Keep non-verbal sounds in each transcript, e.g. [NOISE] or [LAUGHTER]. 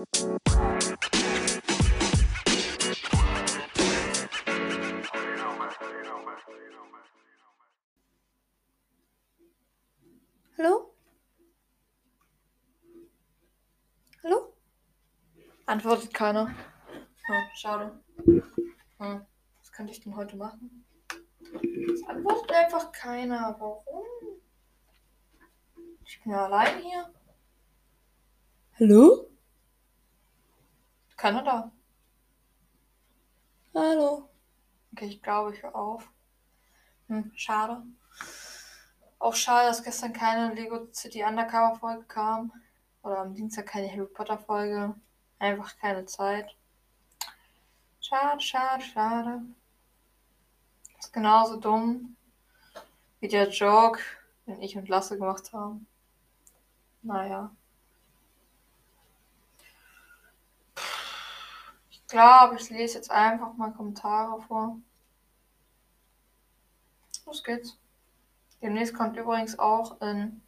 Hallo? Hallo? Antwortet keiner. Hm, schade. Hm, was könnte ich denn heute machen? Es antwortet einfach keiner. Warum? Ich bin ja allein hier. Hallo? Keiner da. Hallo. Okay, ich glaube, ich höre auf. Hm, schade. Auch schade, dass gestern keine Lego City Undercover Folge kam. Oder am Dienstag keine Harry Potter Folge. Einfach keine Zeit. Schade, schade, schade. Ist genauso dumm wie der Joke, den ich und Lasse gemacht haben. Naja. Ich glaube, ich lese jetzt einfach mal Kommentare vor. Los geht's. Demnächst kommt übrigens auch in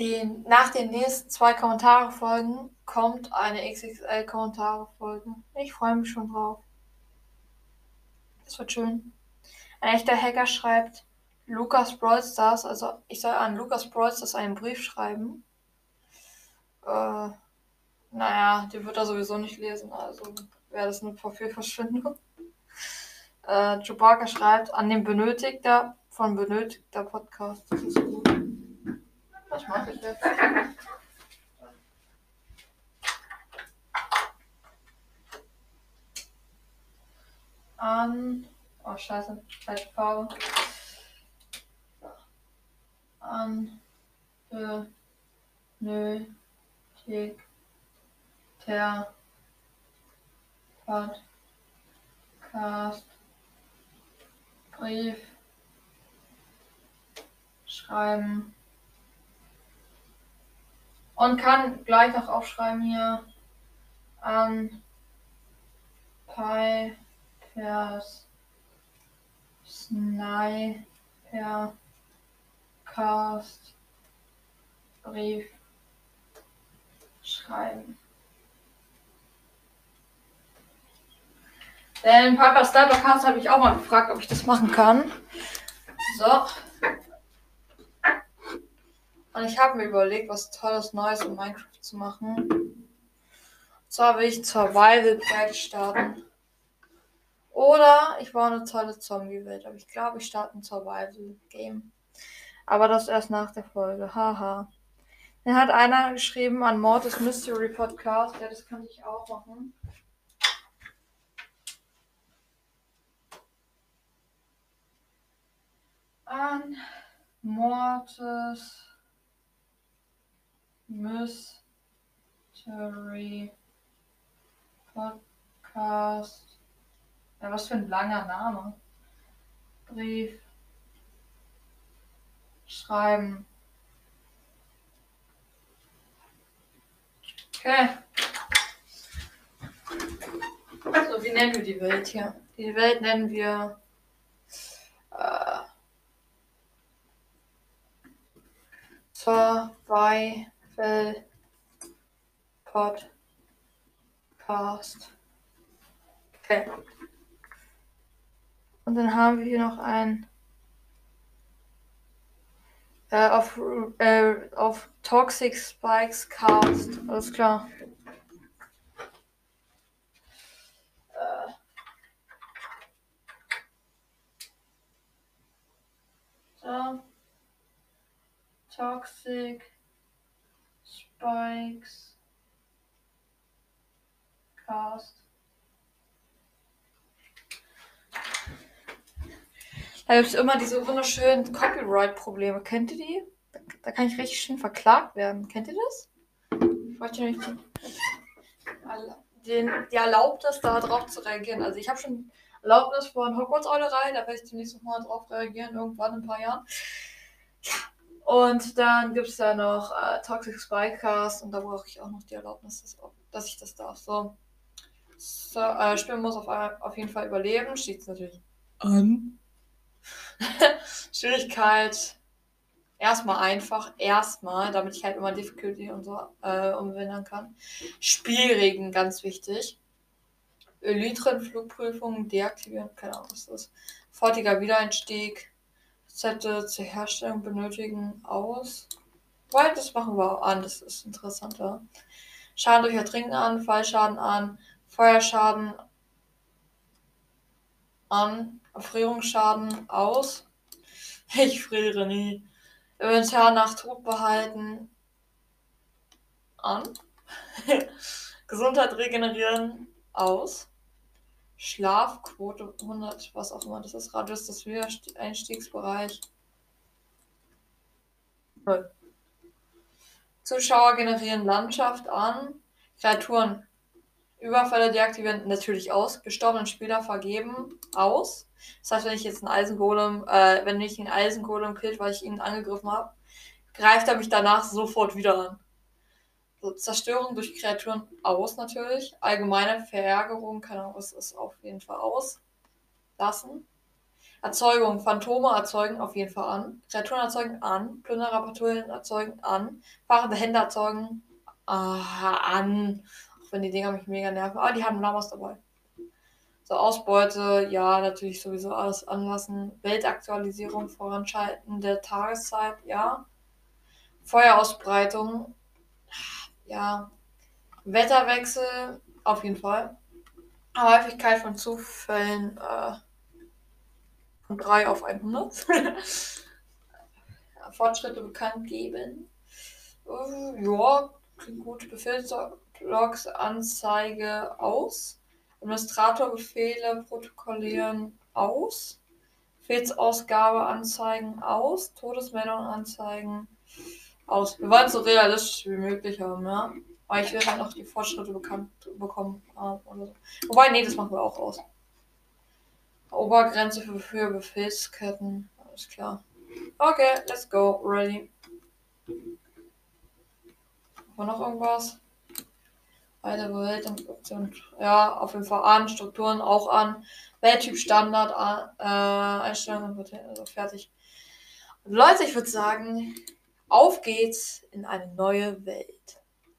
den, nach den nächsten zwei Kommentare-Folgen kommt eine XXL-Kommentare-Folge. Ich freue mich schon drauf. Das wird schön. Ein echter Hacker schreibt, Lukas Brawl also ich soll an Lukas Brawl einen Brief schreiben. Äh, naja, den wird er sowieso nicht lesen, also wäre das eine Profilverschwendung. Äh, Chewbacca schreibt, an den Benötigter von benötigter Podcast. Das ist gut. Was mache ich jetzt? An. Oh, scheiße. Falsche Farbe. An. Benötigter Podcast. Brief schreiben. Und kann gleich noch aufschreiben hier an Pipers Sniper Cast Brief schreiben. Den Piper Sniper Cast habe ich auch mal gefragt, ob ich das machen kann. So. Und ich habe mir überlegt, was Tolles Neues in Minecraft zu machen. Und zwar will ich ein Survival-Projekt starten. Oder ich baue eine tolle Zombie-Welt. Aber ich glaube, ich starte ein Survival-Game. Aber das erst nach der Folge. Haha. Dann hat einer geschrieben an Mortis Mystery Podcast. Ja, das kann ich auch machen. An Mortis Mystery Podcast. Ja, was für ein langer Name. Brief. Schreiben. Okay. So, wie nennen wir die Welt hier? Die Welt nennen wir äh, Survival Podcast. Okay. Und dann haben wir hier noch ein äh, auf, äh, auf Toxic Spikes Cast. Alles klar. Äh. Toxic Spikes Cast. Da gibt es immer diese wunderschönen Copyright-Probleme. Kennt ihr die? Da, da, kann ich richtig schön verklagt werden. Kennt ihr das? Ich wollte nicht. Den, die erlaubt es, da drauf zu reagieren. Also ich habe schon Erlaubnis von Hogwarts-Eulerei, da werde ich demnächst nochmal drauf reagieren, irgendwann in ein paar Jahren. Ja. Und dann gibt es da noch äh, Toxic Spycast und da brauche ich auch noch die Erlaubnis, dass, dass ich das darf. So. so äh, Spiel muss auf, auf jeden Fall überleben. Steht es natürlich an. [LAUGHS] Schwierigkeit Erstmal einfach, erstmal, damit ich halt immer Difficulty und so äh, umwandern kann. Spielregeln, ganz wichtig. Elytren-Flugprüfung deaktivieren, keine Ahnung, was das ist. Sofortiger Wiedereinstieg. Zette zur Herstellung benötigen aus. Weil das machen wir an, das ist interessanter. Schaden durch Ertrinken an, Fallschaden an, Feuerschaden an, Erfrierungsschaden aus. [LAUGHS] Ich friere nie. Inventar nach Tod behalten an. [LAUGHS] Gesundheit regenerieren aus. Schlafquote 100, was auch immer das ist. Radius des Einstiegsbereich. Null. Zuschauer generieren Landschaft an. Kreaturen. Überfälle deaktivieren natürlich aus. Gestorbenen Spieler vergeben aus. Das heißt, wenn ich jetzt einen Eisengolem, äh, wenn ich einen Eisengolem killt, weil ich ihn angegriffen habe, greift er mich danach sofort wieder an. So, Zerstörung durch Kreaturen aus natürlich. Allgemeine Verärgerung, keine Ahnung, was ist auf jeden Fall aus. Lassen. Erzeugung, Phantome erzeugen auf jeden Fall an. Kreaturen erzeugen an. Plündererpatrouillen erzeugen an. Fahrende Hände erzeugen äh, an. Auch wenn die Dinger mich mega nerven. Aber die haben Lamas dabei. So, Ausbeute, ja, natürlich sowieso alles anlassen. Weltaktualisierung voranschalten der Tageszeit, ja. Feuerausbreitung, ja, Wetterwechsel auf jeden Fall. Häufigkeit von Zufällen äh, von 3 auf 100. [LAUGHS] ja, Fortschritte bekannt geben. Äh, ja, klingt gut. Befehlslogs Anzeige aus. Administratorbefehle protokollieren aus. Befehlsausgabe anzeigen aus. Todesmeldung anzeigen aus. Wir wollen so realistisch wie möglich haben, ja. Aber ich will halt noch die Fortschritte bekannt bekommen. Oder so. Wobei, nee, das machen wir auch aus. Obergrenze für, für Befehlsketten. Alles klar. Okay, let's go. Ready. War noch irgendwas? Weitere Weltoption. Ja, auf jeden Fall an. Strukturen auch an. Welttyp Standard an. Äh, Einstellungen. Also fertig. Leute, ich würde sagen, auf geht's in eine neue Welt.